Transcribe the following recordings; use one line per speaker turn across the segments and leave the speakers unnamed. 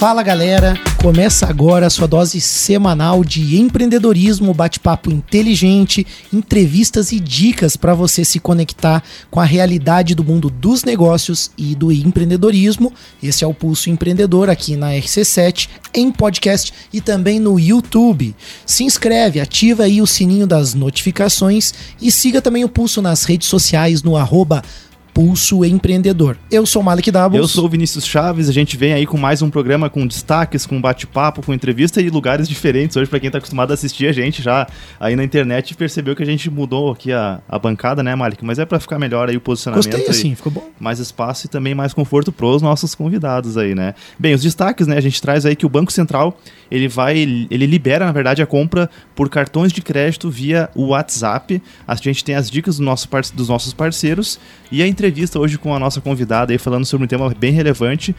Fala galera, começa agora a sua dose semanal de empreendedorismo, bate-papo inteligente, entrevistas e dicas para você se conectar com a realidade do mundo dos negócios e do empreendedorismo. Esse é o Pulso Empreendedor aqui na RC7, em podcast e também no YouTube. Se inscreve, ativa aí o sininho das notificações e siga também o Pulso nas redes sociais no arroba Pulso Empreendedor. Eu sou Malik Dabos.
Eu sou o Vinícius Chaves, a gente vem aí com mais um programa com destaques, com bate-papo, com entrevista e lugares diferentes. Hoje, para quem tá acostumado a assistir a gente já aí na internet, percebeu que a gente mudou aqui a, a bancada, né, Malik? Mas é para ficar melhor aí o posicionamento.
Gostei assim, ficou bom.
Mais espaço e também mais conforto pros nossos convidados aí, né? Bem, os destaques, né, a gente traz aí que o Banco Central, ele vai, ele libera, na verdade, a compra por cartões de crédito via o WhatsApp. A gente tem as dicas do nosso, dos nossos parceiros e a entrevista hoje com a nossa convidada aí falando sobre um tema bem relevante,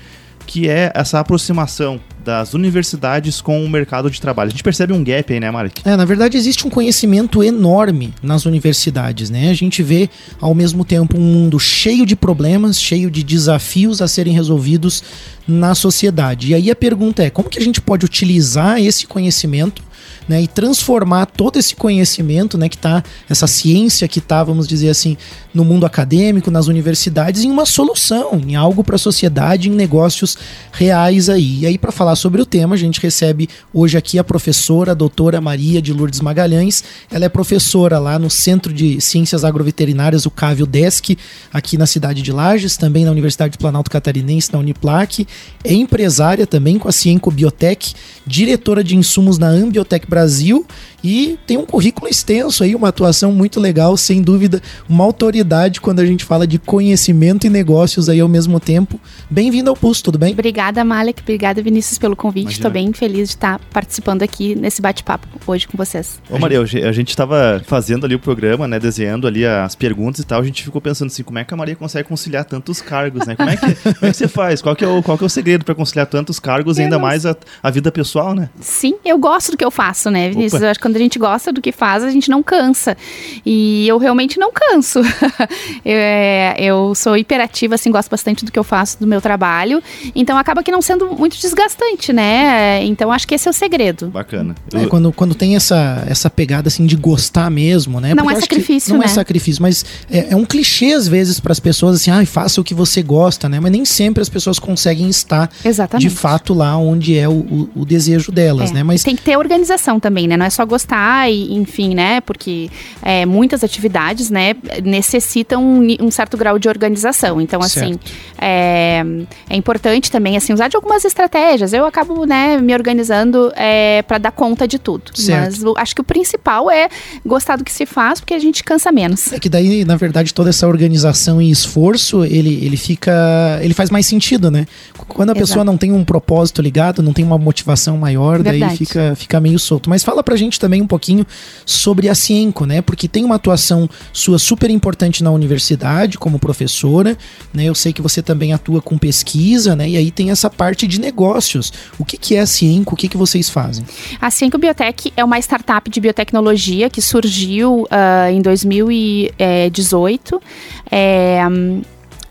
que é essa aproximação das universidades com o mercado de trabalho. A gente percebe um gap aí, né, Marek?
É, na verdade existe um conhecimento enorme nas universidades, né? A gente vê ao mesmo tempo um mundo cheio de problemas, cheio de desafios a serem resolvidos na sociedade. E aí a pergunta é, como que a gente pode utilizar esse conhecimento né, e transformar todo esse conhecimento, né, que tá, essa ciência que tá, vamos dizer assim, no mundo acadêmico, nas universidades, em uma solução, em algo para a sociedade, em negócios reais aí. E aí, para falar sobre o tema, a gente recebe hoje aqui a professora, a doutora Maria de Lourdes Magalhães. Ela é professora lá no Centro de Ciências Agroveterinárias, o Cávio Desk, aqui na cidade de Lages, também na Universidade de Planalto Catarinense, na Uniplac. É empresária também com a Cienco Biotech, diretora de insumos na Ambiotech Brasil e tem um currículo extenso aí, uma atuação muito legal, sem dúvida, uma autoridade quando a gente fala de conhecimento e negócios aí ao mesmo tempo. Bem-vindo ao Pulso, tudo bem?
Obrigada, Malek, obrigada, Vinícius, pelo convite. Estou bem feliz de estar participando aqui nesse bate-papo hoje com vocês.
Ô Maria, a gente estava fazendo ali o programa, né, desenhando ali as perguntas e tal, a gente ficou pensando assim, como é que a Maria consegue conciliar tantos cargos, né? Como é que, como é que você faz? Qual que é o, qual que é o segredo para conciliar tantos cargos e ainda mais a, a, vida pessoal, né?
Sim, eu gosto do que eu faço, né, Vinícius? Opa. Eu acho que quando a gente gosta do que faz, a gente não cansa. E eu realmente não canso. eu, é, eu sou hiperativa, assim, gosto bastante do que eu faço, do meu trabalho. Então acaba que não sendo muito desgastante, né? Então acho que esse é o segredo.
Bacana.
É, quando, quando tem essa, essa pegada, assim, de gostar mesmo, né?
Não Porque é sacrifício,
Não
é
né? é sacrifício, mas é, é um clichê às vezes para as pessoas, assim, ah, faça o que você gosta, né? Mas nem sempre as pessoas conseguem estar
Exatamente.
de fato lá onde é o, o, o desejo delas,
é.
né?
Mas tem que ter organização também, né? Não é só gostar e, enfim, né? Porque é, muitas atividades, né, necessitam um, um, certo grau de organização. Então, assim, é, é, importante também, assim, usar de algumas estratégias. Eu acabo, né, me organizando é, para dar conta de tudo.
Certo.
Mas acho que o principal é gostar do que se faz, porque a gente cansa menos.
É que daí, na verdade, toda essa organização e esforço, ele, ele fica, ele faz mais sentido, né? Quando a Exato. pessoa não tem um propósito ligado, não tem uma motivação maior, verdade. daí fica, fica meio solto. Mas fala pra gente também um pouquinho sobre a Cienco, né? Porque tem uma atuação sua super importante na universidade como professora, né? Eu sei que você também atua com pesquisa, né? E aí tem essa parte de negócios. O que, que é a Cienco? O que, que vocês fazem?
A Cienco Biotech é uma startup de biotecnologia que surgiu uh, em 2018. É,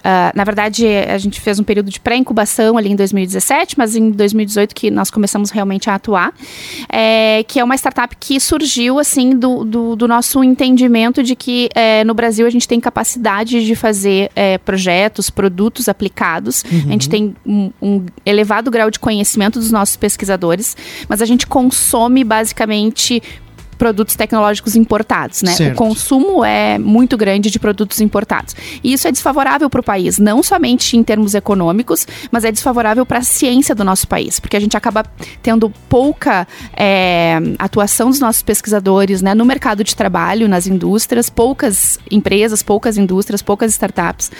Uh, na verdade, a gente fez um período de pré-incubação ali em 2017, mas em 2018 que nós começamos realmente a atuar, é, que é uma startup que surgiu assim do, do, do nosso entendimento de que é, no Brasil a gente tem capacidade de fazer é, projetos, produtos aplicados, uhum. a gente tem um, um elevado grau de conhecimento dos nossos pesquisadores, mas a gente consome basicamente produtos tecnológicos importados, né?
Certo.
O consumo é muito grande de produtos importados. E isso é desfavorável para o país, não somente em termos econômicos, mas é desfavorável para a ciência do nosso país, porque a gente acaba tendo pouca é, atuação dos nossos pesquisadores né, no mercado de trabalho, nas indústrias, poucas empresas, poucas indústrias, poucas startups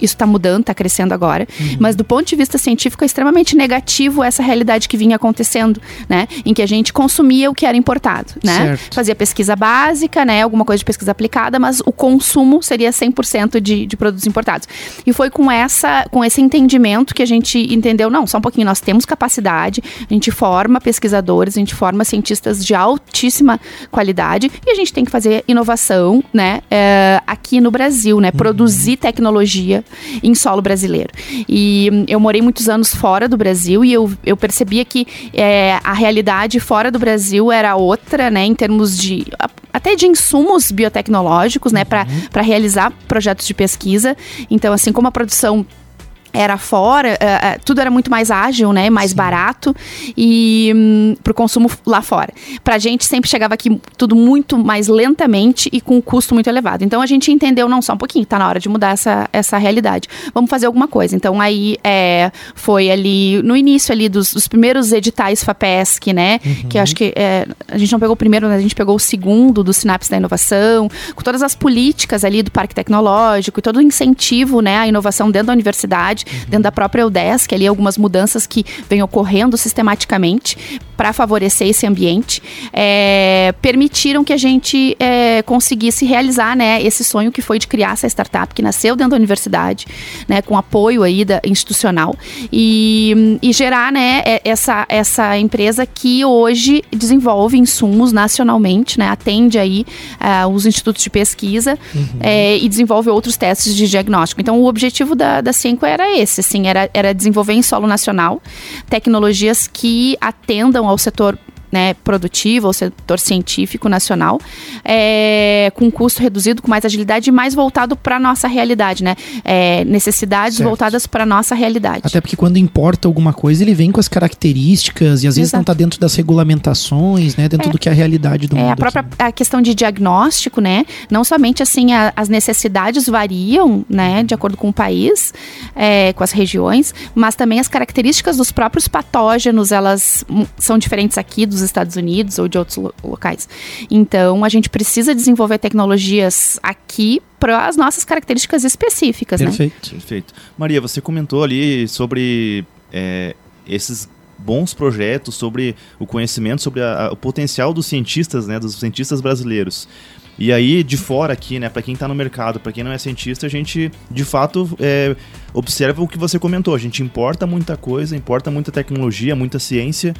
isso está mudando, está crescendo agora. Uhum. Mas do ponto de vista científico é extremamente negativo essa realidade que vinha acontecendo, né? Em que a gente consumia o que era importado, né?
Certo.
Fazia pesquisa básica, né? Alguma coisa de pesquisa aplicada, mas o consumo seria 100% de, de produtos importados. E foi com essa, com esse entendimento que a gente entendeu, não, só um pouquinho, nós temos capacidade, a gente forma pesquisadores, a gente forma cientistas de altíssima qualidade e a gente tem que fazer inovação, né? É, aqui no Brasil, né? Uhum. Produzir tecnologia em solo brasileiro. E hum, eu morei muitos anos fora do Brasil e eu, eu percebia que é, a realidade fora do Brasil era outra, né, em termos de até de insumos biotecnológicos, né, uhum. para realizar projetos de pesquisa. Então, assim como a produção era fora, uh, uh, tudo era muito mais ágil, né? Mais Sim. barato e um, para o consumo lá fora. Para a gente sempre chegava aqui tudo muito mais lentamente e com um custo muito elevado. Então a gente entendeu, não, só um pouquinho, tá na hora de mudar essa, essa realidade. Vamos fazer alguma coisa. Então aí é, foi ali, no início ali dos, dos primeiros editais FAPESC, né? Uhum. Que acho que é, a gente não pegou o primeiro, né? a gente pegou o segundo do Sinapse da Inovação, com todas as políticas ali do Parque Tecnológico e todo o incentivo, né? À inovação dentro da universidade. Dentro da própria UDESC, ali algumas mudanças que vêm ocorrendo sistematicamente para favorecer esse ambiente, é, permitiram que a gente é, conseguisse realizar né, esse sonho que foi de criar essa startup que nasceu dentro da universidade, né, com apoio aí da, institucional e, e gerar né, essa, essa empresa que hoje desenvolve insumos nacionalmente, né, atende aí uh, os institutos de pesquisa uhum. é, e desenvolve outros testes de diagnóstico. Então, o objetivo da, da Cinco era esse, assim, era, era desenvolver em solo nacional tecnologias que atendam ao setor né, produtivo, ao setor científico nacional, é, com custo reduzido, com mais agilidade e mais voltado para a nossa realidade, né? É, necessidades certo. voltadas para a nossa realidade.
Até porque quando importa alguma coisa, ele vem com as características e às vezes Exato. não está dentro das regulamentações, né? Dentro é, do que é a realidade do
é,
mundo.
A própria a questão de diagnóstico, né? Não somente assim, a, as necessidades variam, né? De acordo com o país, é, com as regiões, mas também as características dos próprios patógenos, elas são diferentes aqui dos Estados Unidos ou de outros lo locais. Então, a gente precisa desenvolver tecnologias aqui para as nossas características específicas,
né? Perfeito, né? perfeito. Maria, você comentou ali sobre é, esses bons projetos, sobre o conhecimento, sobre a, a, o potencial dos cientistas, né, dos cientistas brasileiros. E aí, de fora aqui, né, para quem está no mercado, para quem não é cientista, a gente, de fato, é, observa o que você comentou. A gente importa muita coisa, importa muita tecnologia, muita ciência,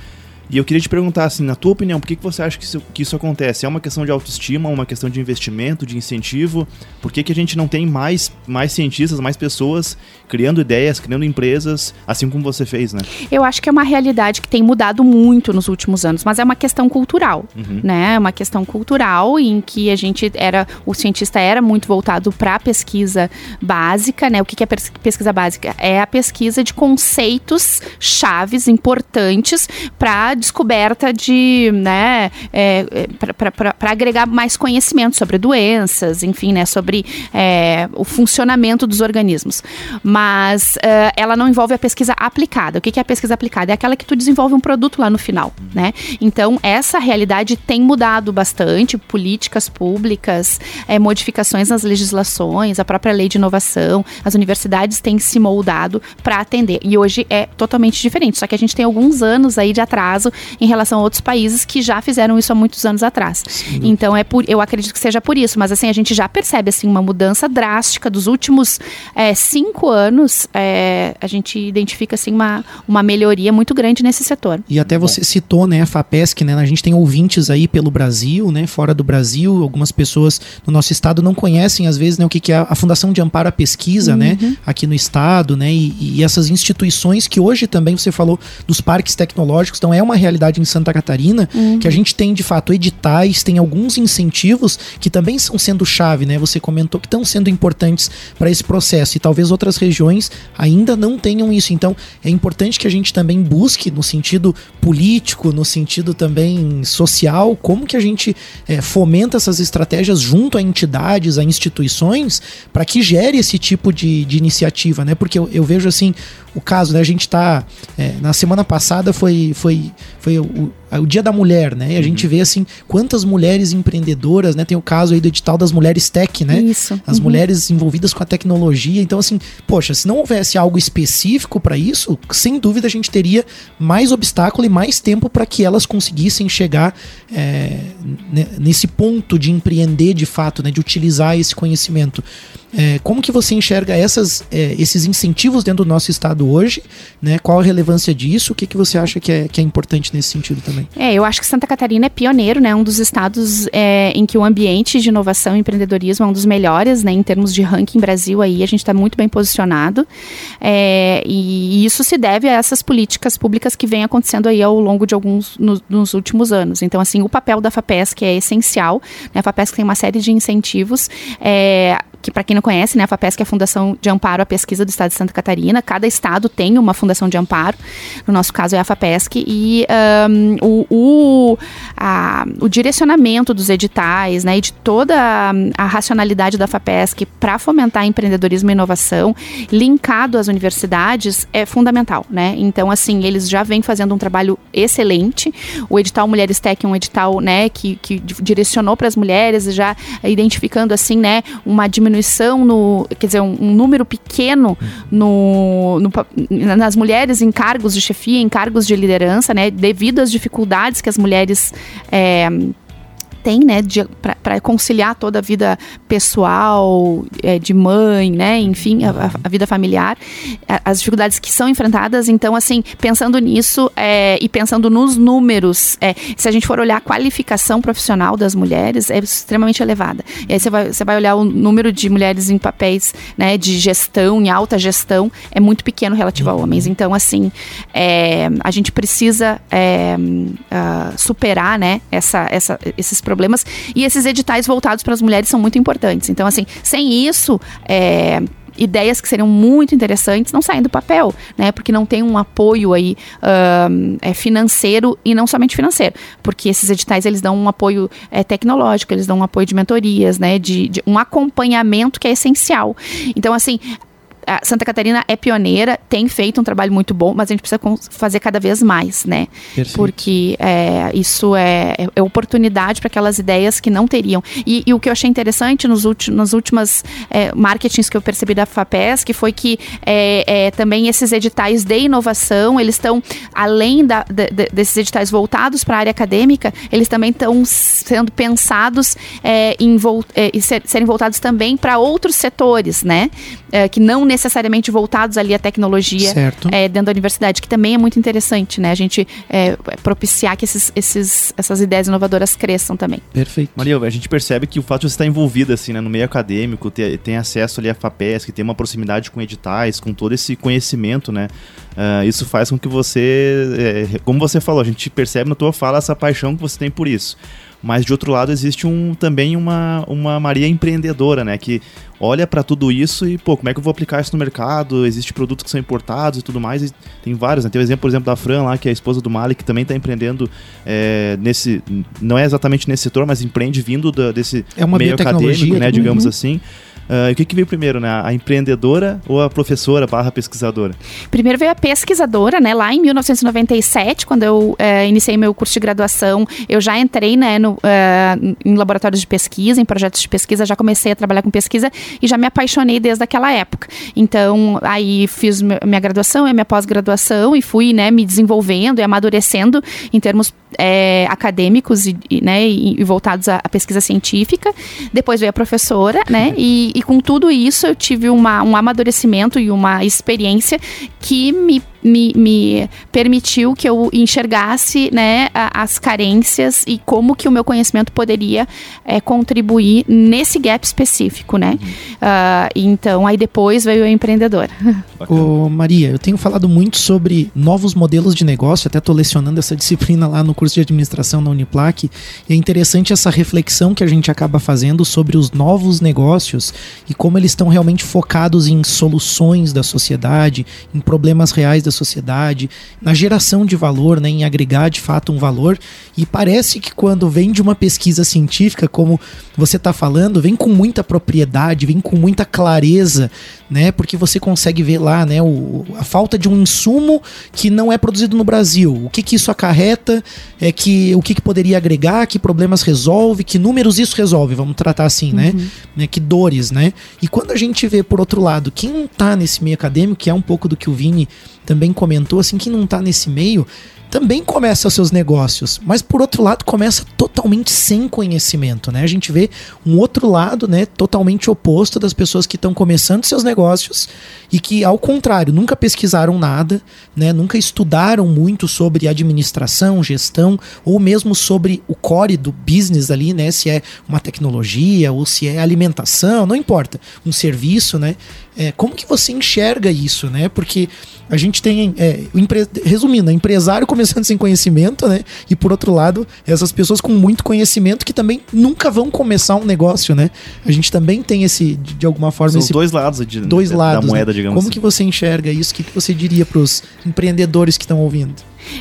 e eu queria te perguntar, assim, na tua opinião, por que, que você acha que isso, que isso acontece? É uma questão de autoestima, uma questão de investimento, de incentivo? Por que, que a gente não tem mais, mais cientistas, mais pessoas criando ideias, criando empresas, assim como você fez, né?
Eu acho que é uma realidade que tem mudado muito nos últimos anos, mas é uma questão cultural, uhum. né? É uma questão cultural em que a gente era, o cientista era muito voltado para a pesquisa básica, né? O que, que é pesquisa básica? É a pesquisa de conceitos chaves importantes para descoberta de, né, é, é para agregar mais conhecimento sobre doenças, enfim, né, sobre é, o funcionamento dos organismos. Mas é, ela não envolve a pesquisa aplicada. O que é a pesquisa aplicada? É aquela que tu desenvolve um produto lá no final, né? Então, essa realidade tem mudado bastante, políticas públicas, é, modificações nas legislações, a própria lei de inovação, as universidades têm se moldado para atender. E hoje é totalmente diferente, só que a gente tem alguns anos aí de atraso em relação a outros países que já fizeram isso há muitos anos atrás. Sim. Então é por, eu acredito que seja por isso, mas assim a gente já percebe assim uma mudança drástica dos últimos é, cinco anos. É, a gente identifica assim uma, uma melhoria muito grande nesse setor.
E até você Bom. citou, né, a Fapesc, né? A gente tem ouvintes aí pelo Brasil, né, fora do Brasil. Algumas pessoas no nosso estado não conhecem às vezes, né, o que, que é a Fundação de Amparo à Pesquisa, né, uhum. né, aqui no estado, né, e, e essas instituições que hoje também você falou dos parques tecnológicos, então é uma uma realidade em Santa Catarina uhum. que a gente tem de fato editais, tem alguns incentivos que também estão sendo chave, né? Você comentou que estão sendo importantes para esse processo e talvez outras regiões ainda não tenham isso. Então é importante que a gente também busque no sentido político, no sentido também social, como que a gente é, fomenta essas estratégias junto a entidades, a instituições, para que gere esse tipo de, de iniciativa, né? Porque eu, eu vejo assim o caso, né? A gente está é, na semana passada foi foi foi o, o Dia da Mulher, né? E a uhum. gente vê assim quantas mulheres empreendedoras, né? Tem o caso aí do edital das mulheres tech, né?
Isso.
As uhum. mulheres envolvidas com a tecnologia. Então assim, poxa, se não houvesse algo específico para isso, sem dúvida a gente teria mais obstáculo e mais tempo para que elas conseguissem chegar é, nesse ponto de empreender de fato, né? De utilizar esse conhecimento. É, como que você enxerga essas, é, esses incentivos dentro do nosso estado hoje? Né? Qual a relevância disso? O que, que você acha que é, que é importante nesse sentido também?
É, eu acho que Santa Catarina é pioneiro, né? Um dos estados é, em que o ambiente de inovação e empreendedorismo é um dos melhores, né? Em termos de ranking Brasil aí, a gente está muito bem posicionado. É, e isso se deve a essas políticas públicas que vêm acontecendo aí ao longo de alguns no, nos últimos anos. Então, assim, o papel da FAPESC é essencial. Né? A FAPESC tem uma série de incentivos. Que para quem não conhece, né, a FAPESC é a Fundação de Amparo à Pesquisa do Estado de Santa Catarina. Cada estado tem uma fundação de amparo. No nosso caso é a FAPESC. E um, o, o, a, o direcionamento dos editais né, e de toda a, a racionalidade da FAPESC para fomentar empreendedorismo e inovação, linkado às universidades, é fundamental. Né? Então, assim, eles já vêm fazendo um trabalho excelente. O edital Mulheres Tech é um edital né, que, que direcionou para as mulheres, já identificando assim, né, uma diminuição diminuição no, quer dizer, um, um número pequeno no, no, nas mulheres em cargos de chefia, em cargos de liderança, né, devido às dificuldades que as mulheres é, tem, né, para conciliar toda a vida pessoal, é, de mãe, né, enfim, a, a vida familiar, as dificuldades que são enfrentadas. Então, assim, pensando nisso é, e pensando nos números, é, se a gente for olhar a qualificação profissional das mulheres, é extremamente elevada. E aí você vai, você vai olhar o número de mulheres em papéis, né, de gestão, em alta gestão, é muito pequeno relativo a homens. Então, assim, é, a gente precisa uh, superar, né, essa, essa, esses problemas problemas. E esses editais voltados para as mulheres são muito importantes. Então, assim, sem isso, é, ideias que seriam muito interessantes não saem do papel, né? Porque não tem um apoio aí é, financeiro e não somente financeiro, porque esses editais eles dão um apoio é, tecnológico, eles dão um apoio de mentorias, né? De, de um acompanhamento que é essencial. Então, assim, Santa Catarina é pioneira, tem feito um trabalho muito bom, mas a gente precisa fazer cada vez mais, né? Perfeito. Porque é, isso é, é oportunidade para aquelas ideias que não teriam. E, e, o que eu achei interessante nos últimos, nas últimas é, marketings que eu percebi da FAPES, que foi que é, é, também esses editais de inovação, eles estão, além da, de, desses editais voltados para a área acadêmica, eles também estão sendo pensados é, em ser, serem voltados também para outros setores, né? que não necessariamente voltados ali à tecnologia é, dentro da universidade, que também é muito interessante, né? A gente é, propiciar que esses, esses, essas ideias inovadoras cresçam também.
Perfeito. Maria, a gente percebe que o fato de você estar envolvida assim, né, no meio acadêmico, ter, tem acesso ali à FAPESC, ter uma proximidade com editais, com todo esse conhecimento, né? Uh, isso faz com que você, é, como você falou, a gente percebe na tua fala essa paixão que você tem por isso. Mas de outro lado existe um, também uma, uma Maria empreendedora, né? Que olha para tudo isso e, pô, como é que eu vou aplicar isso no mercado? Existem produtos que são importados e tudo mais. E tem vários, né? Tem o exemplo, por exemplo, da Fran lá, que é a esposa do Mali, que também está empreendendo é, nesse. Não é exatamente nesse setor, mas empreende vindo da, desse
é meio acadêmico,
né? Digamos uhum. assim. Uh, o que, que veio primeiro, né? A empreendedora ou a professora barra pesquisadora?
Primeiro veio a pesquisadora, né? Lá em 1997, quando eu uh, iniciei meu curso de graduação, eu já entrei né, no, uh, em laboratórios de pesquisa, em projetos de pesquisa, já comecei a trabalhar com pesquisa e já me apaixonei desde aquela época. Então, aí fiz minha graduação e minha pós-graduação e fui né, me desenvolvendo e amadurecendo em termos é, acadêmicos e, e né, e, voltados à, à, pesquisa científica. Depois veio a professora, né? E, e com tudo isso eu tive uma, um amadurecimento e uma experiência que me me, me permitiu que eu enxergasse né, as carências e como que o meu conhecimento poderia é, contribuir nesse gap específico, né? Uhum. Uh, então, aí depois veio a empreendedora.
Ô, Maria, eu tenho falado muito sobre novos modelos de negócio, até estou lecionando essa disciplina lá no curso de administração da Uniplac, e é interessante essa reflexão que a gente acaba fazendo sobre os novos negócios e como eles estão realmente focados em soluções da sociedade, em problemas reais da sociedade, na geração de valor, né, em agregar de fato um valor. E parece que quando vem de uma pesquisa científica, como você está falando, vem com muita propriedade, vem com muita clareza, né? Porque você consegue ver lá, né, o, a falta de um insumo que não é produzido no Brasil. O que, que isso acarreta? É que o que, que poderia agregar? Que problemas resolve? Que números isso resolve? Vamos tratar assim, né? uhum. né? Que dores, né? E quando a gente vê por outro lado, quem não está nesse meio acadêmico, que é um pouco do que o Vini também comentou, assim, quem não está nesse meio também começa seus negócios, mas por outro lado começa totalmente sem conhecimento, né? A gente vê um outro lado, né, totalmente oposto das pessoas que estão começando seus negócios e que, ao contrário, nunca pesquisaram nada, né, nunca estudaram muito sobre administração, gestão ou mesmo sobre o core do business ali, né, se é uma tecnologia ou se é alimentação, não importa, um serviço, né? É, como que você enxerga isso, né? Porque a gente tem, é, empre... resumindo, empresário sem conhecimento, né? E por outro lado, essas pessoas com muito conhecimento que também nunca vão começar um negócio, né? A gente também tem esse, de alguma forma,
São
esse
dois lados de,
dois
da
lados,
moeda,
né?
digamos
Como
assim.
que você enxerga isso? O que, que você diria para os empreendedores que estão ouvindo?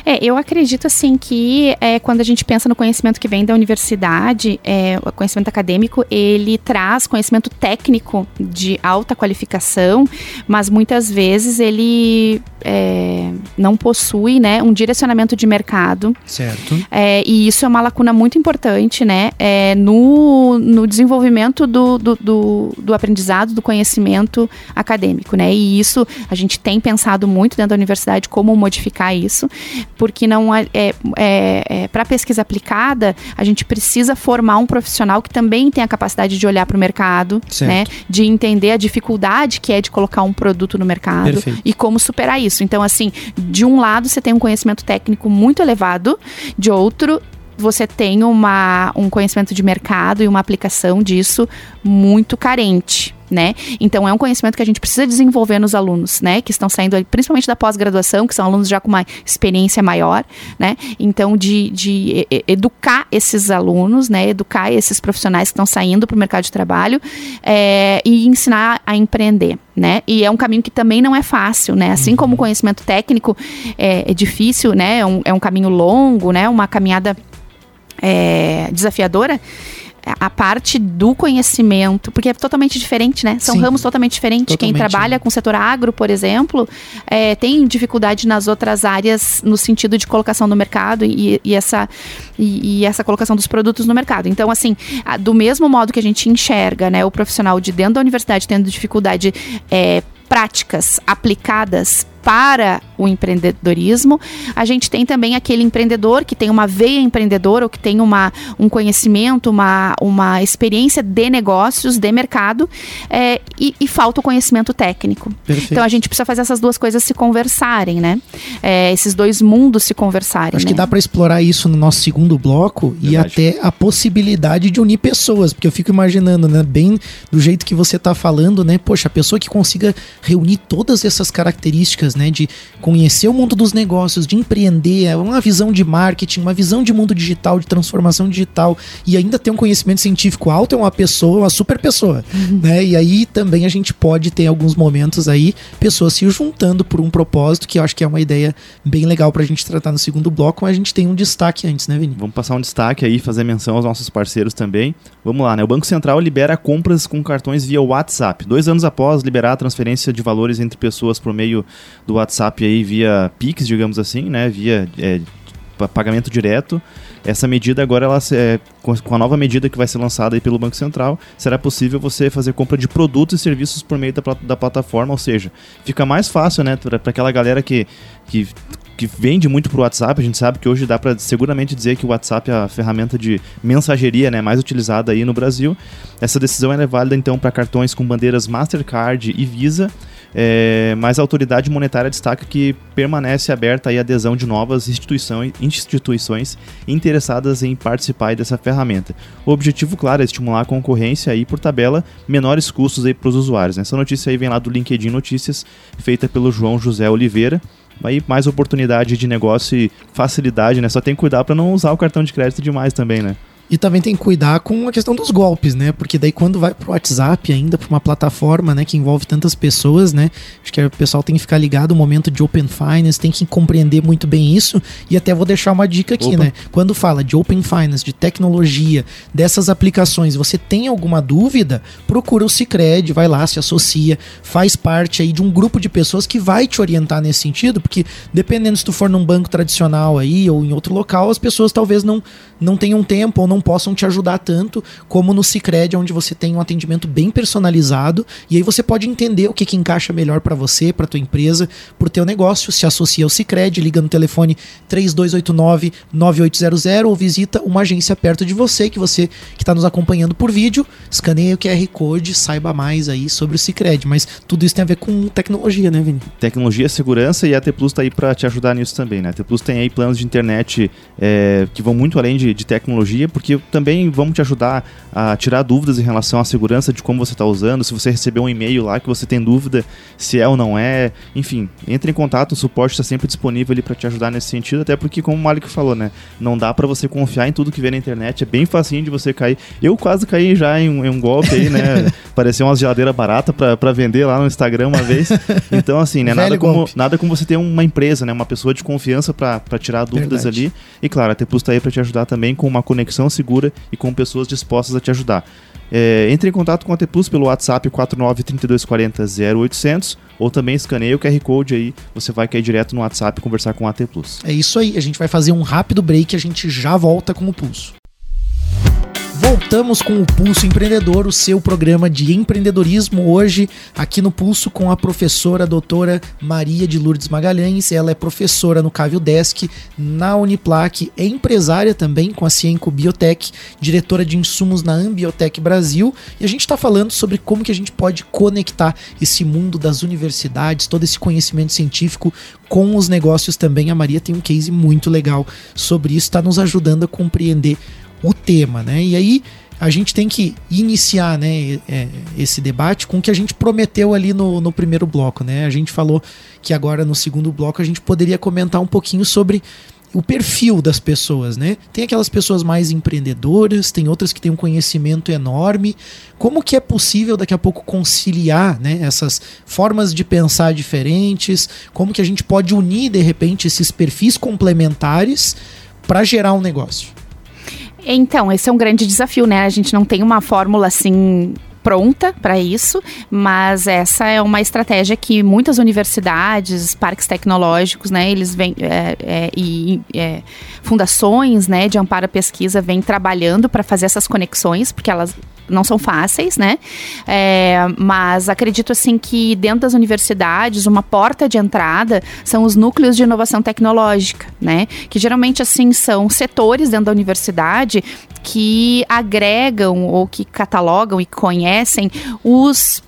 É, eu acredito assim que é, quando a gente pensa no conhecimento que vem da universidade, é, o conhecimento acadêmico, ele traz conhecimento técnico de alta qualificação, mas muitas vezes ele é, não possui né, um direcionamento de mercado.
Certo.
É, e isso é uma lacuna muito importante, né? É, no, no desenvolvimento do, do, do, do aprendizado, do conhecimento acadêmico, né? E isso a gente tem pensado muito dentro da universidade como modificar isso, porque não é, é, é para pesquisa aplicada a gente precisa formar um profissional que também tenha a capacidade de olhar para o mercado,
Certo.
né? De entender a dificuldade que é de colocar um produto no mercado
Perfeito.
e como superar isso. Então, assim, de um lado você tem um conhecimento técnico muito elevado, de outro você tem uma, um conhecimento de mercado e uma aplicação disso muito carente. Né? Então é um conhecimento que a gente precisa desenvolver nos alunos, né? Que estão saindo principalmente da pós-graduação, que são alunos já com uma experiência maior, né? Então de, de educar esses alunos, né? Educar esses profissionais que estão saindo para o mercado de trabalho é, e ensinar a empreender, né? E é um caminho que também não é fácil, né? Assim como o conhecimento técnico é, é difícil, né? É um, é um caminho longo, né? Uma caminhada é, desafiadora, a parte do conhecimento, porque é totalmente diferente, né? São
Sim.
ramos totalmente diferentes. Quem
Totalmente,
trabalha
né?
com o setor agro, por exemplo, é, tem dificuldade nas outras áreas no sentido de colocação no mercado e, e essa, e, e essa colocação dos produtos no mercado. Então, assim, a- do mesmo modo que a gente enxerga né, o profissional de dentro da universidade tendo dificuldade é, práticas aplicadas para o empreendedorismo, a gente tem também aquele empreendedor que tem uma veia empreendedora ou que tem uma, um conhecimento, uma, uma experiência de negócios, de mercado, é, e, e falta o conhecimento técnico.
Perfeito.
Então a gente precisa fazer essas duas coisas se conversarem, né? É, esses dois mundos se conversarem.
Acho
né?
que dá para explorar isso no nosso segundo bloco e
Verdade.
até a possibilidade de unir pessoas, porque eu fico imaginando, né, bem do jeito que você tá falando, né, poxa, a pessoa que consiga reunir todas essas características, né, de conhecer o mundo dos negócios, de empreender, é uma visão de marketing, uma visão de mundo digital, de transformação digital e ainda ter um conhecimento científico alto é uma pessoa, uma super pessoa, né? E aí também a gente pode ter alguns momentos aí pessoas se juntando por um propósito que eu acho que é uma ideia bem legal pra gente tratar no segundo bloco, mas a gente tem um destaque antes, né, Vini?
Vamos passar um destaque aí, fazer menção aos nossos parceiros também. Vamos lá, né? O Banco Central libera compras com cartões via WhatsApp. Dois anos após liberar a transferência de valores entre pessoas por meio do WhatsApp aí, via Pix, digamos assim, né? Via é, pa- pagamento direto. Essa medida agora, ela, é, com a nova medida que vai ser lançada pelo Banco Central, será possível você fazer compra de produtos e serviços por meio da, da plataforma, ou seja, fica mais fácil, né, para aquela galera que, que, que vende muito pro WhatsApp. A gente sabe que hoje dá para seguramente dizer que o WhatsApp é a ferramenta de mensageria né, mais utilizada aí no Brasil. Essa decisão é válida então para cartões com bandeiras Mastercard e Visa. É, mas a autoridade monetária destaca que permanece aberta a adesão de novas instituições, instituições interessadas em participar dessa ferramenta. O objetivo, claro, é estimular a concorrência e, por tabela, menores custos para os usuários. né? Essa notícia aí vem lá do LinkedIn Notícias, feita pelo João José Oliveira. Aí mais oportunidade de negócio e facilidade, né? Só tem que cuidar para não usar o cartão de crédito demais também, né?
E também tem que cuidar com a questão dos golpes, né? Porque daí quando vai pro WhatsApp ainda, pra uma plataforma, né, que envolve tantas pessoas, né? Acho que o pessoal tem que ficar ligado no momento de Open Finance, tem que compreender muito bem isso. E até vou deixar uma dica aqui,
Opa.
né? Quando fala de Open Finance, de tecnologia, dessas aplicações, você tem alguma dúvida, procura o Cicred, vai lá, se associa, faz parte aí de um grupo de pessoas que vai te orientar nesse sentido, porque dependendo se tu for num banco tradicional aí ou em outro local, as pessoas talvez não, não tenham tempo ou não não possam te ajudar tanto como no Cicred, onde você tem um atendimento bem personalizado e aí você pode entender o que, que encaixa melhor para você, para tua empresa, para o teu negócio. Se associa ao Cicred, liga no telefone 3289 9800 ou visita uma agência perto de você, que você que está nos acompanhando por vídeo, escaneia o QR Code, saiba mais aí sobre o Cicred. Mas tudo isso tem a ver com tecnologia, né, Vini?
Tecnologia, segurança e a T Plus está aí para te ajudar nisso também, né? A T Plus tem aí planos de internet é, que vão muito além de, de tecnologia, porque também vamos te ajudar a tirar dúvidas em relação à segurança de como você está usando, se você recebeu um e-mail lá que você tem dúvida se é ou não é, enfim, entre em contato, o suporte está sempre disponível ali para te ajudar nesse sentido, até porque como o Malik falou, né, não dá para você confiar em tudo que vê na internet, é bem facinho de você cair. Eu quase caí já em, em um golpe aí, né, pareceu uma geladeira barata para vender lá no Instagram uma vez. Então assim, né, nada como, nada como você ter uma empresa, né, uma pessoa de confiança para tirar dúvidas Verdade. ali. E claro, a T Plus está aí para te ajudar também com uma conexão segura e com pessoas dispostas a te ajudar. É, entre em contato com a T Plus pelo WhatsApp 4932400800 ou também escaneie o QR Code aí, você vai cair direto no WhatsApp conversar com a T Plus.
É isso aí, a gente vai fazer um rápido break e a gente já volta com o Pulso. Voltamos com o Pulso Empreendedor, o seu programa de empreendedorismo. Hoje, aqui no Pulso, com a professora doutora Maria de Lourdes Magalhães. Ela é professora no Cavio Desk, na Uniplac, é empresária também com a Cienco Biotech, diretora de insumos na Ambiotech Brasil. E a gente está falando sobre como que a gente pode conectar esse mundo das universidades, todo esse conhecimento científico com os negócios também. A Maria tem um case muito legal sobre isso, está nos ajudando a compreender o tema, né? E aí a gente tem que iniciar né, é, esse debate com o que a gente prometeu ali no, no primeiro bloco, né? A gente falou que agora no segundo bloco a gente poderia comentar um pouquinho sobre o perfil das pessoas, né? Tem aquelas pessoas mais empreendedoras, tem outras que têm um conhecimento enorme. Como que é possível daqui a pouco conciliar, né, essas formas de pensar diferentes? Como que a gente pode unir de repente esses perfis complementares para gerar um negócio?
Então, esse é um grande desafio, né? A gente não tem uma fórmula assim pronta para isso, mas essa é uma estratégia que muitas universidades, parques tecnológicos, né, eles vêm é, é, e é, fundações, né, de amparo à pesquisa vêm trabalhando para fazer essas conexões, porque elas não são fáceis, né? É, mas acredito assim que dentro das universidades uma porta de entrada são os núcleos de inovação tecnológica, né? Que geralmente assim são setores dentro da universidade que agregam ou que catalogam e conhecem os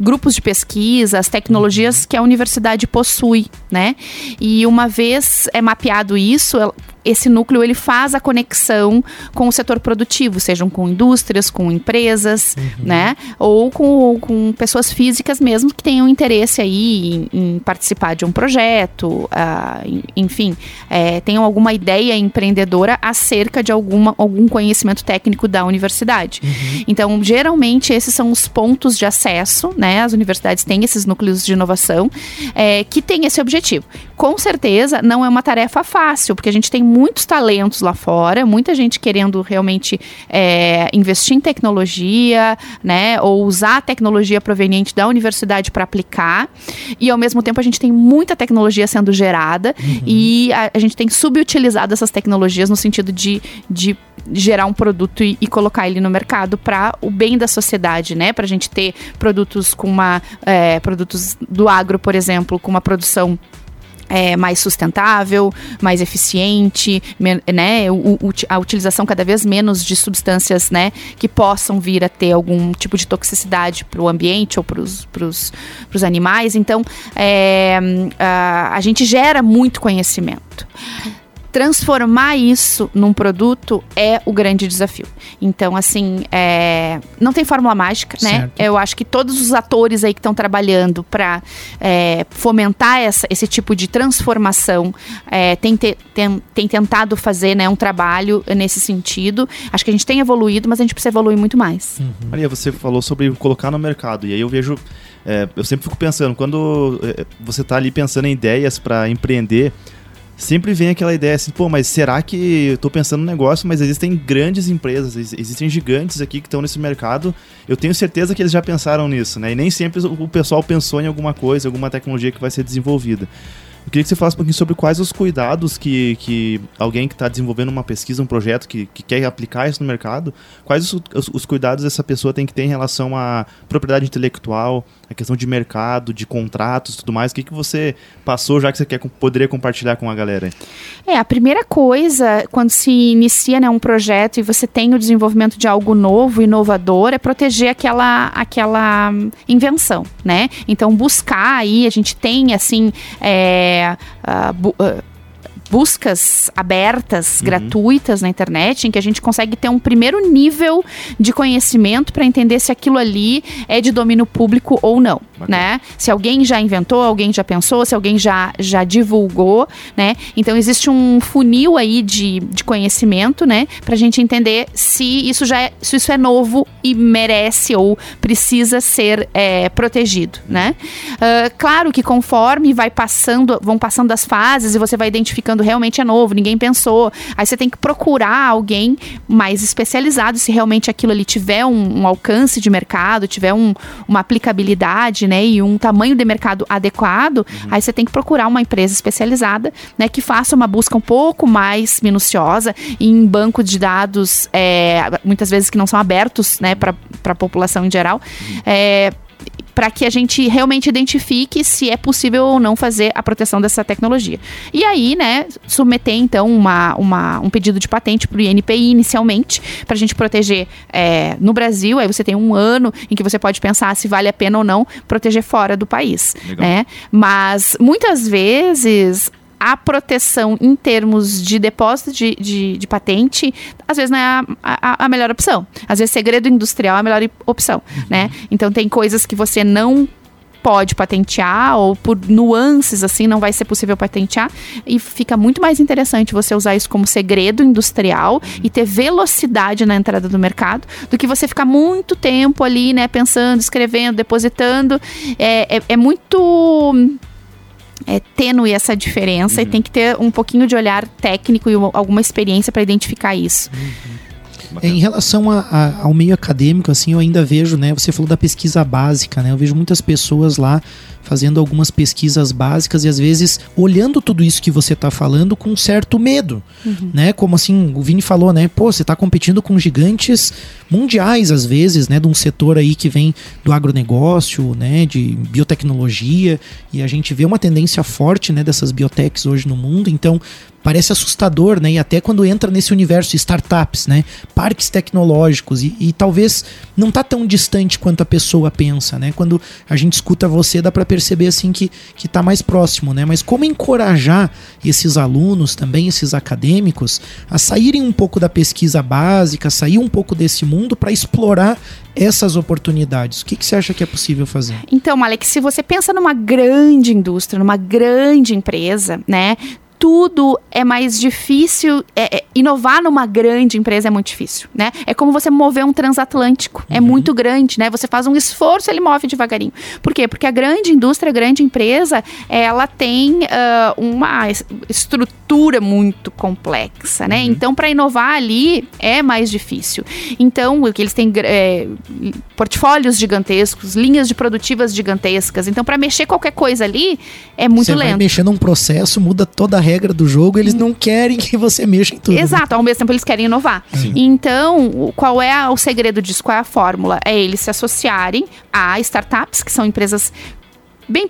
grupos de pesquisa, as tecnologias que a universidade possui, né? E uma vez é mapeado isso, esse núcleo ele faz a conexão com o setor produtivo, sejam com indústrias, com empresas, uhum. né? Ou com, com pessoas físicas mesmo que tenham interesse aí em, em participar de um projeto, uh, enfim, é, tenham alguma ideia empreendedora acerca de alguma, algum conhecimento técnico da universidade. Uhum. Então, geralmente, esses são os pontos de acesso, né? As universidades têm esses núcleos de inovação é, que têm esse objetivo. Com certeza, não é uma tarefa fácil, porque a gente tem muitos talentos lá fora, muita gente querendo realmente é, investir em tecnologia, né, ou usar a tecnologia proveniente da universidade para aplicar, e ao mesmo tempo a gente tem muita tecnologia sendo gerada uhum. e a, a, gente tem subutilizado essas tecnologias no sentido de, de gerar um produto e, e colocar ele no mercado para o bem da sociedade, né, para a gente ter produtos com uma é, produtos do agro, por exemplo, com uma produção é, mais sustentável, mais eficiente, né, a utilização cada vez menos de substâncias né, que possam vir a ter algum tipo de toxicidade para o ambiente ou para os animais. Então, é, a, a gente gera muito conhecimento transformar isso num produto é o grande desafio. Então, assim, é, não tem fórmula mágica, né? certo. né? Eu acho que todos os atores aí que estão trabalhando para é, fomentar essa, esse tipo de transformação é, têm tem, tem tentado fazer né, um trabalho nesse sentido. Acho que a gente tem evoluído, mas a gente precisa evoluir muito mais.
Uhum. Maria, você falou sobre colocar no mercado, e aí eu vejo. É, eu sempre fico pensando, quando é, você está ali pensando em ideias para empreender, sempre vem aquela ideia assim, pô, mas será que eu tô pensando no negócio, mas existem grandes empresas, existem gigantes aqui que estão nesse mercado, eu tenho certeza que eles já pensaram nisso, né? E nem sempre o pessoal pensou em alguma coisa, alguma tecnologia que vai ser desenvolvida. Eu queria que você falasse um pouquinho sobre quais os cuidados que, que alguém que está desenvolvendo uma pesquisa, um projeto que, que quer aplicar isso no mercado, quais os, os, os, cuidados essa pessoa tem que ter em relação à propriedade intelectual, a questão de mercado, de contratos tudo mais. O que, que você passou já que você quer, poderia compartilhar com a galera?
É, a primeira coisa, quando se inicia né, um projeto e você tem o desenvolvimento de algo novo, inovador, é proteger aquela, aquela invenção, né? Então, buscar aí, a gente tem, assim, é, uh, uh, buscas abertas, uhum. gratuitas na internet, em que a gente consegue ter um primeiro nível de conhecimento para entender se aquilo ali é de domínio público ou não, né? Se alguém já inventou, alguém já pensou, se alguém já, já divulgou, né? Então existe um funil aí de, de conhecimento, né? Para a gente entender se isso já é, se isso é novo e merece ou precisa ser é, protegido, né? Uh, claro que conforme vai passando, vão passando as fases e você vai identificando quando realmente é novo, ninguém pensou. Aí você tem que procurar alguém mais especializado, se realmente aquilo ali tiver um, um alcance de mercado, tiver um, uma aplicabilidade, né, e um tamanho de mercado adequado, uhum. aí você tem que procurar uma empresa especializada, né, que faça uma busca um pouco mais minuciosa em banco de dados, é, muitas vezes que não são abertos, né, para a população em geral, uhum. é, para que a gente realmente identifique se é possível ou não fazer a proteção dessa tecnologia. E aí, né, submeter então uma, uma um pedido de patente para o INPI inicialmente, para a gente proteger é, no Brasil. Aí você tem um ano em que você pode pensar se vale a pena ou não proteger fora do país. Né? Mas muitas vezes a proteção em termos de depósito de, de, de patente, às vezes não é a, a, a, melhor opção. Às vezes segredo industrial é a melhor opção, uhum. né? Então tem coisas que você não pode patentear ou por nuances assim não vai ser possível patentear e fica muito mais interessante você usar isso como segredo industrial e ter velocidade na entrada do mercado do que você ficar muito tempo ali né pensando escrevendo depositando é, é, é muito é tênue essa diferença uhum. e tem que ter um pouquinho de olhar técnico e alguma experiência para identificar isso. Uhum.
Em relação a, a, ao meio acadêmico, assim, eu ainda vejo, né? Você falou da pesquisa básica, né? Eu vejo muitas pessoas lá fazendo algumas pesquisas básicas e às vezes olhando tudo isso que você está falando com certo medo, uhum. né? Como assim, o Vini falou, né? Pô, você está competindo com gigantes mundiais às vezes, né? De um setor aí que vem do agronegócio, né? De biotecnologia e a gente vê uma tendência forte, né? Dessas biotechs hoje no mundo. Então, parece assustador, né? E até quando entra nesse universo de startups, né? Parques tecnológicos e, e talvez não tá tão distante quanto a pessoa pensa, né? Quando a gente escuta você, dá para perceber assim que que tá mais próximo, né? Mas como encorajar esses alunos também, esses acadêmicos, a saírem um pouco da pesquisa básica, sair um pouco desse mundo para explorar essas oportunidades? O que, que você acha que é possível fazer?
Então, Alex, se você pensa numa grande indústria, numa grande empresa, né? Tudo é mais difícil. É, é, inovar numa grande empresa é muito difícil, né? É como você mover um transatlântico. É uhum. É muito grande, né? Você faz um esforço, ele move devagarinho. Por quê? Porque a grande indústria, a grande empresa, ela tem uh, uma estrutura muito complexa, né? Uhum. Então, para inovar ali é mais difícil. Então, que eles têm é, portfólios gigantescos, linhas de produtivas gigantescas. Então, para mexer qualquer coisa ali é muito você lento. Vai
mexer num processo, muda toda a regra do jogo, eles não querem que você mexa em tudo.
Né? Exato, né? ao mesmo tempo eles querem inovar. Sim. Então, qual é o segredo disso? Qual é a fórmula? É eles se associarem a startups, que são empresas bem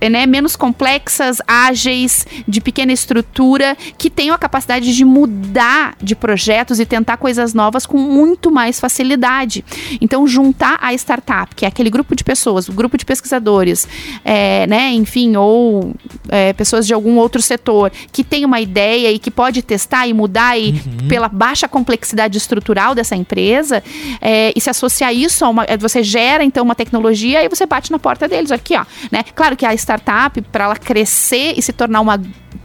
eh, né, menos complexas, ágeis, de pequena estrutura, que tenham a capacidade de mudar de projetos e tentar coisas novas com muito mais facilidade. Então, juntar a startup, que é aquele grupo de pessoas, o grupo de pesquisadores, é, né, enfim, ou é, pessoas de algum outro setor, que tem uma ideia e que pode testar e mudar e uhum. pela baixa complexidade estrutural dessa empresa, é, e se associar isso a uma. Você gera então uma tecnologia e você bate na porta deles aqui, ó. Né? Claro que a startup, para ela crescer e se tornar uma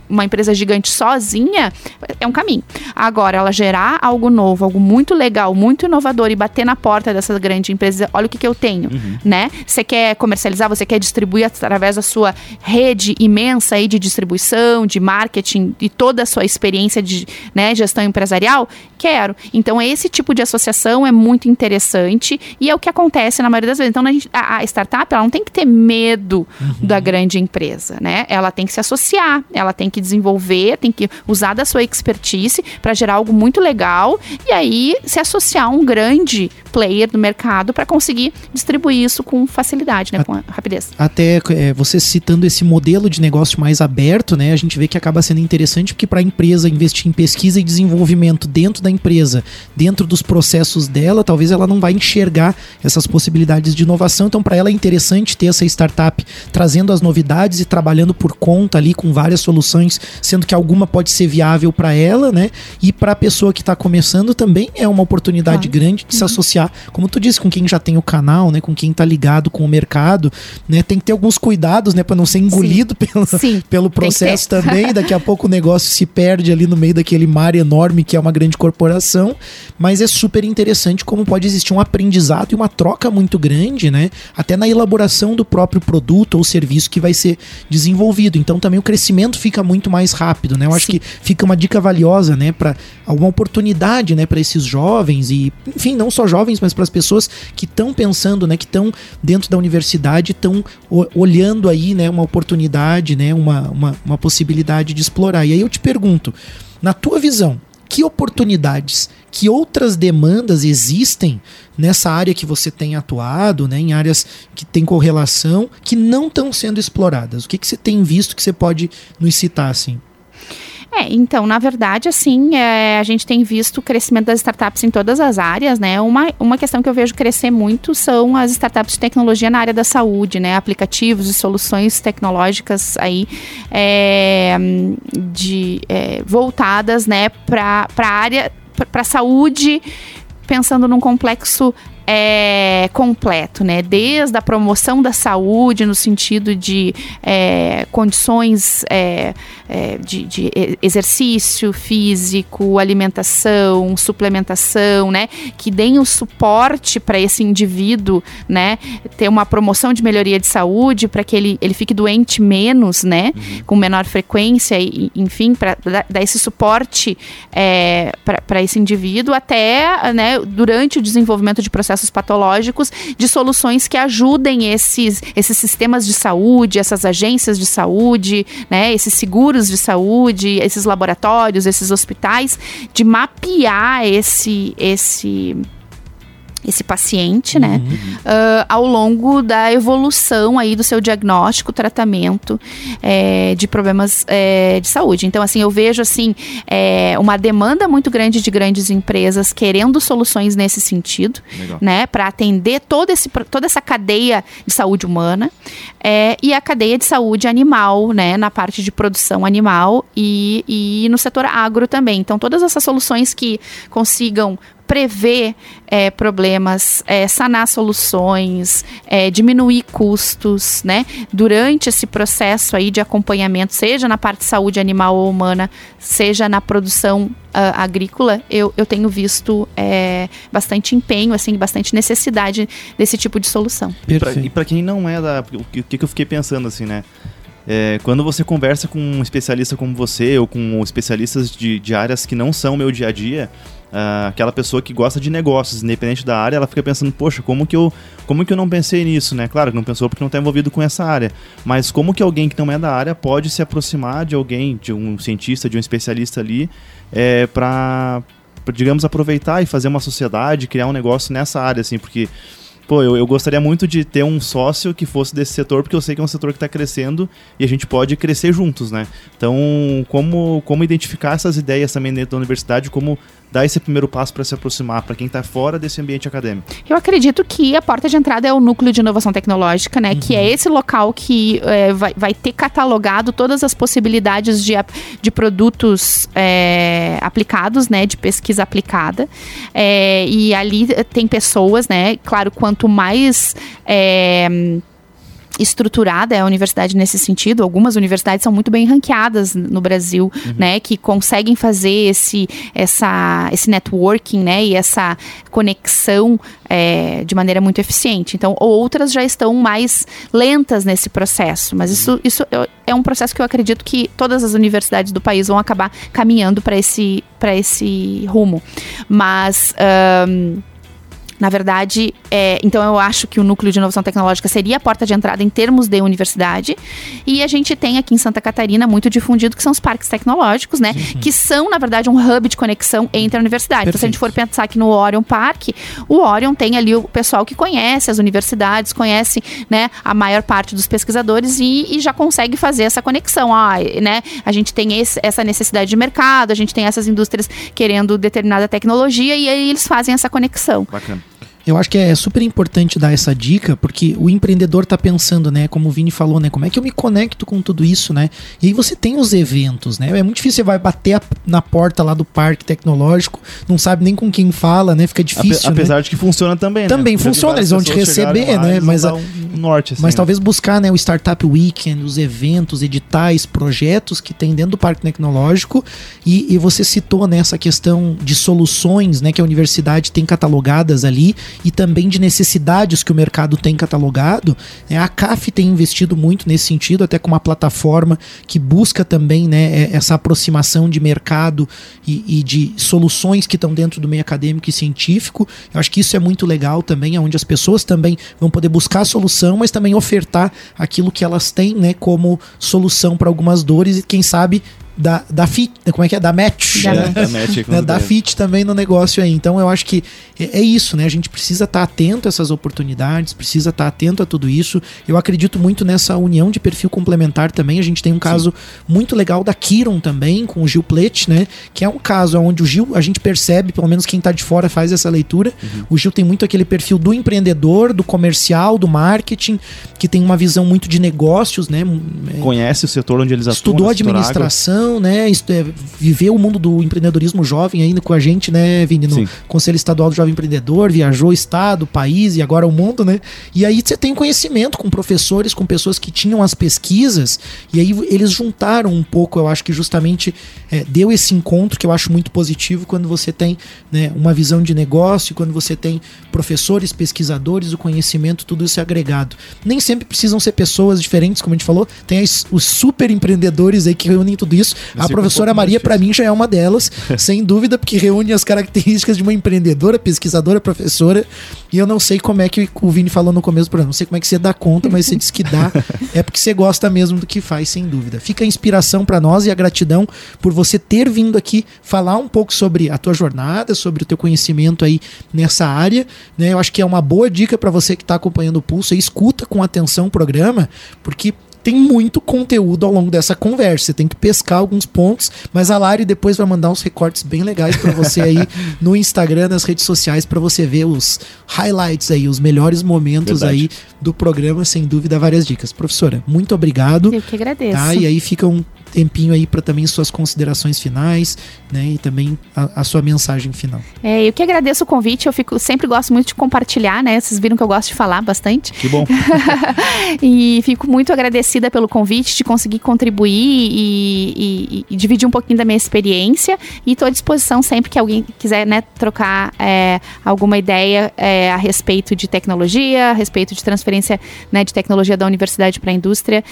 uma empresa gigante sozinha, é um caminho. Agora, ela gerar algo novo, algo muito legal, muito inovador e bater na porta dessa grande empresa, olha o que, que eu tenho, uhum. né? Você quer comercializar, você quer distribuir através da sua rede imensa aí de distribuição, de marketing e toda a sua experiência de né, gestão empresarial? Quero. Então, esse tipo de associação é muito interessante e é o que acontece na maioria das vezes. Então, a, a startup ela não tem que ter medo uhum. da grande empresa, né? Ela tem que se associar, ela tem que desenvolver, tem que usar da sua expertise para gerar algo muito legal e aí se associar a um grande player do mercado para conseguir distribuir isso com facilidade, né, a, com rapidez.
Até é, você citando esse modelo de negócio mais aberto, né, a gente vê que acaba sendo interessante porque para a empresa investir em pesquisa e desenvolvimento dentro da empresa, dentro dos processos dela, talvez ela não vai enxergar essas possibilidades de inovação. Então, para ela é interessante ter essa startup trazendo as novidades e trabalhando por conta ali com várias soluções, sendo que alguma pode ser viável para ela, né? E para a pessoa que está começando também é uma oportunidade claro. grande de uhum. se associar como tu disse, com quem já tem o canal, né, com quem tá ligado com o mercado, né, tem que ter alguns cuidados, né, para não ser engolido Sim. Pelo, Sim. pelo processo também, daqui a pouco o negócio se perde ali no meio daquele mar enorme que é uma grande corporação, mas é super interessante como pode existir um aprendizado e uma troca muito grande, né, até na elaboração do próprio produto ou serviço que vai ser desenvolvido. Então também o crescimento fica muito mais rápido, né? Eu acho Sim. que fica uma dica valiosa, né, para alguma oportunidade, né, para esses jovens e, enfim, não só jovens jovens, mas para as pessoas que estão pensando, né, que estão dentro da universidade, estão olhando aí, né, uma oportunidade, né, uma, uma, uma possibilidade de explorar. E aí eu te pergunto, na tua visão, que oportunidades, que outras demandas existem nessa área que você tem atuado, né, em áreas que tem correlação, que não estão sendo exploradas? O que, que você tem visto que você pode nos citar assim?
É, então, na verdade, assim, é, a gente tem visto o crescimento das startups em todas as áreas, né? Uma, uma questão que eu vejo crescer muito são as startups de tecnologia na área da saúde, né? Aplicativos e soluções tecnológicas aí é, de, é, voltadas, né, para a área, para a saúde pensando num complexo é, completo, né? Desde a promoção da saúde, no sentido de é, condições é, é de, de, exercício físico, alimentação, suplementação, né? Que deem o suporte para esse indivíduo, né? Ter uma promoção de melhoria de saúde para que ele, ele fique doente menos, né? Uhum. Com menor frequência, e, enfim, para dar esse suporte é, para esse indivíduo até, né? Durante o desenvolvimento de processos processos patológicos, de soluções que ajudem esses, esses sistemas de saúde, essas agências de saúde, né, esses seguros de saúde, esses laboratórios, esses hospitais, de mapear esse, esse esse paciente, né, uhum. uh, ao longo da evolução aí do seu diagnóstico, tratamento é, de problemas é, de saúde. Então, assim, eu vejo assim é, uma demanda muito grande de grandes empresas querendo soluções nesse sentido, Legal. né, para atender todo esse, toda essa cadeia de saúde humana e a cadeia de saúde animal, né, na parte de produção animal e, e no setor agro também. Então, todas essas soluções que consigam prever é, problemas, é, sanar soluções, é, diminuir custos, né? Durante esse processo aí de acompanhamento, seja na parte de saúde animal ou humana, seja na produção uh, agrícola, eu, eu tenho visto é, bastante empenho, assim, bastante necessidade desse tipo de solução.
Perfeito. E para quem não é da, o que, que eu fiquei pensando assim, né? É, quando você conversa com um especialista como você ou com especialistas de, de áreas que não são meu dia a dia, uh, aquela pessoa que gosta de negócios, independente da área, ela fica pensando, poxa, como que eu, como que eu não pensei nisso, né? Claro que não pensou porque não está envolvido com essa área, mas como que alguém que não é da área pode se aproximar de alguém, de um cientista, de um especialista ali, é, para, digamos, aproveitar e fazer uma sociedade, criar um negócio nessa área, assim, porque pô, eu, eu gostaria muito de ter um sócio que fosse desse setor, porque eu sei que é um setor que está crescendo e a gente pode crescer juntos, né? Então, como, como identificar essas ideias também dentro da universidade, como dar esse primeiro passo para se aproximar, para quem está fora desse ambiente acadêmico?
Eu acredito que a porta de entrada é o núcleo de inovação tecnológica, né? Uhum. Que é uhum. esse local que é, vai, vai ter catalogado todas as possibilidades de, de produtos é, aplicados, né? De pesquisa aplicada. É, e ali tem pessoas, né? Claro, quanto mais. É, estruturada é a universidade nesse sentido. Algumas universidades são muito bem ranqueadas no Brasil, uhum. né, que conseguem fazer esse, essa, esse networking, né, e essa conexão é, de maneira muito eficiente. Então, outras já estão mais lentas nesse processo, mas isso, isso é um processo que eu acredito que todas as universidades do país vão acabar caminhando para esse, esse rumo. Mas. Um, na verdade, é, então eu acho que o núcleo de inovação tecnológica seria a porta de entrada em termos de universidade. E a gente tem aqui em Santa Catarina muito difundido que são os parques tecnológicos, né? Sim. Que são, na verdade, um hub de conexão entre a universidade. Então, se a gente for pensar aqui no Orion Park, o Orion tem ali o pessoal que conhece as universidades, conhece né, a maior parte dos pesquisadores e, e já consegue fazer essa conexão. Ah, né? A gente tem esse, essa necessidade de mercado, a gente tem essas indústrias querendo determinada tecnologia e aí eles fazem essa conexão.
Bacana.
Eu acho que é super importante dar essa dica, porque o empreendedor está pensando, né, como o Vini falou, né, como é que eu me conecto com tudo isso, né? E aí você tem os eventos, né? É muito difícil, você vai bater na porta lá do parque tecnológico, não sabe nem com quem fala, né? Fica difícil,
Ape, Apesar
né?
de que funciona também, né?
Também funciona, eles vão te receber, né? Mas, a, um norte, assim, mas né? talvez buscar, né, o Startup Weekend, os eventos, editais, projetos que tem dentro do parque tecnológico e, e você citou, né, essa questão de soluções, né, que a universidade tem catalogadas ali e também de necessidades que o mercado tem catalogado. Né? A CAF tem investido muito nesse sentido, até com uma plataforma que busca também né, é, essa aproximação de mercado e, e de soluções que estão dentro do meio acadêmico e científico. Eu acho que isso é muito legal também, onde as pessoas também vão poder buscar a solução, mas também ofertar aquilo que elas têm né, como solução para algumas dores e, quem sabe, da, da fit, como é que é? Da match. Da, é, da, match né? da fit também no negócio aí. Então eu acho que é, é isso, né? A gente precisa estar tá atento a essas oportunidades, precisa estar tá atento a tudo isso. Eu acredito muito nessa união de perfil complementar também. A gente tem um caso Sim. muito legal da Kiron também, com o Gil Plet, né? Que é um caso onde o Gil, a gente percebe, pelo menos quem está de fora faz essa leitura. Uhum. O Gil tem muito aquele perfil do empreendedor, do comercial, do marketing, que tem uma visão muito de negócios, né?
Conhece o setor onde eles atuam.
Estudou administração né? É, viver o mundo do empreendedorismo jovem ainda com a gente, né, Vini? No Sim. Conselho Estadual do Jovem Empreendedor, viajou estado, país e agora o mundo, né? E aí você tem conhecimento com professores, com pessoas que tinham as pesquisas, e aí eles juntaram um pouco, eu acho que justamente é, deu esse encontro que eu acho muito positivo quando você tem né, uma visão de negócio, quando você tem professores, pesquisadores, o conhecimento, tudo isso é agregado. Nem sempre precisam ser pessoas diferentes, como a gente falou, tem os super empreendedores aí que reúnem tudo isso a professora um Maria, para mim, já é uma delas, sem dúvida, porque reúne as características de uma empreendedora, pesquisadora, professora. E eu não sei como é que o Vini falou no começo do programa. Não sei como é que você dá conta, mas você diz que dá. é porque você gosta mesmo do que faz, sem dúvida. Fica a inspiração para nós e a gratidão por você ter vindo aqui falar um pouco sobre a tua jornada, sobre o teu conhecimento aí nessa área. Né? Eu acho que é uma boa dica para você que está acompanhando o Pulso. E escuta com atenção o programa, porque tem muito conteúdo ao longo dessa conversa. Você tem que pescar alguns pontos, mas a Lari depois vai mandar uns recortes bem legais para você aí no Instagram, nas redes sociais, para você ver os highlights aí, os melhores momentos Verdade. aí do programa, sem dúvida, várias dicas. Professora, muito obrigado.
Eu que agradeço.
Tá? E aí fica um tempinho aí para também suas considerações finais, né? E também a, a, sua mensagem final.
É, eu que agradeço o convite, eu fico, sempre gosto muito de compartilhar, né? Vocês viram que eu gosto de falar bastante.
Que bom.
e fico muito agradecida pelo convite, de conseguir contribuir e, e, e dividir um pouquinho da minha experiência. E estou à disposição sempre que alguém quiser né, trocar é, alguma ideia é, a respeito de tecnologia, a respeito de transferência né, de tecnologia da universidade para a indústria.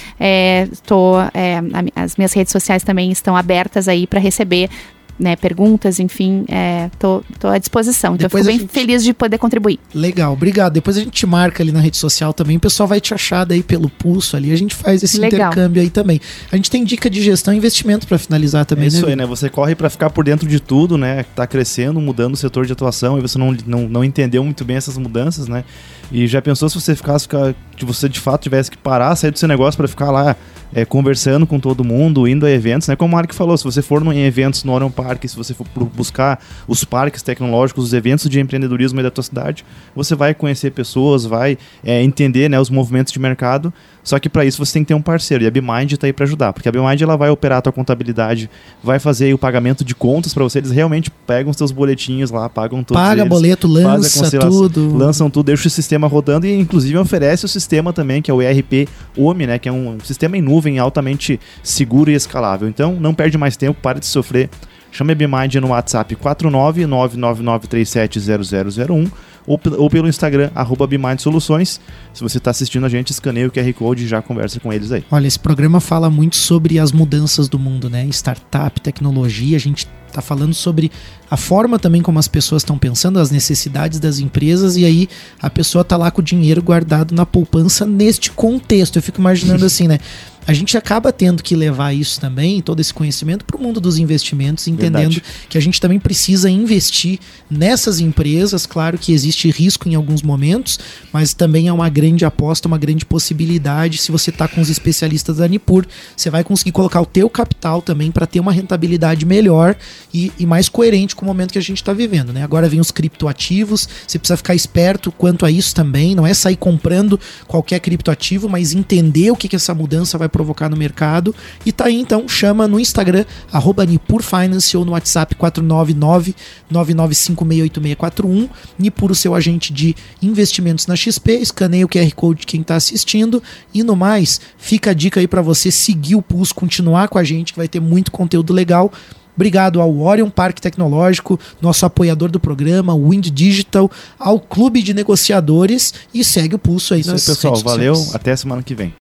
Estou, é, é as minhas redes sociais também estão abertas aí para receber né, perguntas, enfim, é, tô, tô à disposição. Então, Depois eu fico bem gente... feliz de poder contribuir.
Legal, obrigado. Depois a gente te marca ali na rede social também, o pessoal vai te achar daí pelo pulso ali, a gente faz esse Legal. intercâmbio aí também. A gente tem dica de gestão e investimento para finalizar também, é
isso né? aí, né? Você corre para ficar por dentro de tudo, né? Tá crescendo, mudando o setor de atuação e você não, não, não entendeu muito bem essas mudanças, né? E já pensou se você ficasse, que você de fato tivesse que parar, sair do seu negócio para ficar lá é, conversando com todo mundo, indo a eventos, né? Como o Mark falou, se você for em eventos no Orion Park, se você for buscar os parques tecnológicos, os eventos de empreendedorismo da tua cidade, você vai conhecer pessoas, vai é, entender né, os movimentos de mercado. Só que para isso você tem que ter um parceiro e a BeMind está aí para ajudar, porque a BeMind ela vai operar a tua contabilidade, vai fazer o pagamento de contas para você, eles realmente pegam os teus boletinhos lá, pagam todos
Paga
eles,
boleto, lança tudo.
Lançam tudo, deixa o sistema rodando e inclusive oferece sistema também, que é o ERP OMI, né, que é um sistema em nuvem altamente seguro e escalável. Então, não perde mais tempo, para de sofrer. Chame a BMind no WhatsApp 49999370001 ou, ou pelo Instagram, arroba Soluções. Se você está assistindo a gente, escaneia o QR Code e já conversa com eles aí.
Olha, esse programa fala muito sobre as mudanças do mundo, né? Startup, tecnologia, a gente está falando sobre a forma também como as pessoas estão pensando, as necessidades das empresas, e aí a pessoa está lá com o dinheiro guardado na poupança neste contexto. Eu fico imaginando assim, né? A gente acaba tendo que levar isso também, todo esse conhecimento, para o mundo dos investimentos, entendendo Verdade. que a gente também precisa investir nessas empresas. Claro que existe risco em alguns momentos, mas também é uma grande aposta, uma grande possibilidade. Se você está com os especialistas da Nipur, você vai conseguir colocar o teu capital também para ter uma rentabilidade melhor e, e, mais coerente com o momento que a gente está vivendo. Né? Agora vem os criptoativos, você precisa ficar esperto quanto a isso também. Não é sair comprando qualquer criptoativo, mas entender o que, que essa mudança vai provocar no mercado. E tá aí então, chama no Instagram, arroba Nipur Finance ou no WhatsApp 499-99568641. Nipur, o seu agente de investimentos na XP, escaneia o QR Code de quem está assistindo. E no mais, fica a dica aí para você seguir o Pulso, continuar com a gente, que vai ter muito conteúdo legal. Obrigado ao Orion Parque Tecnológico, nosso apoiador do programa, Wind Digital, ao Clube de Negociadores e segue o pulso aí
Isso aí, pessoal. Valeu, até semana que vem.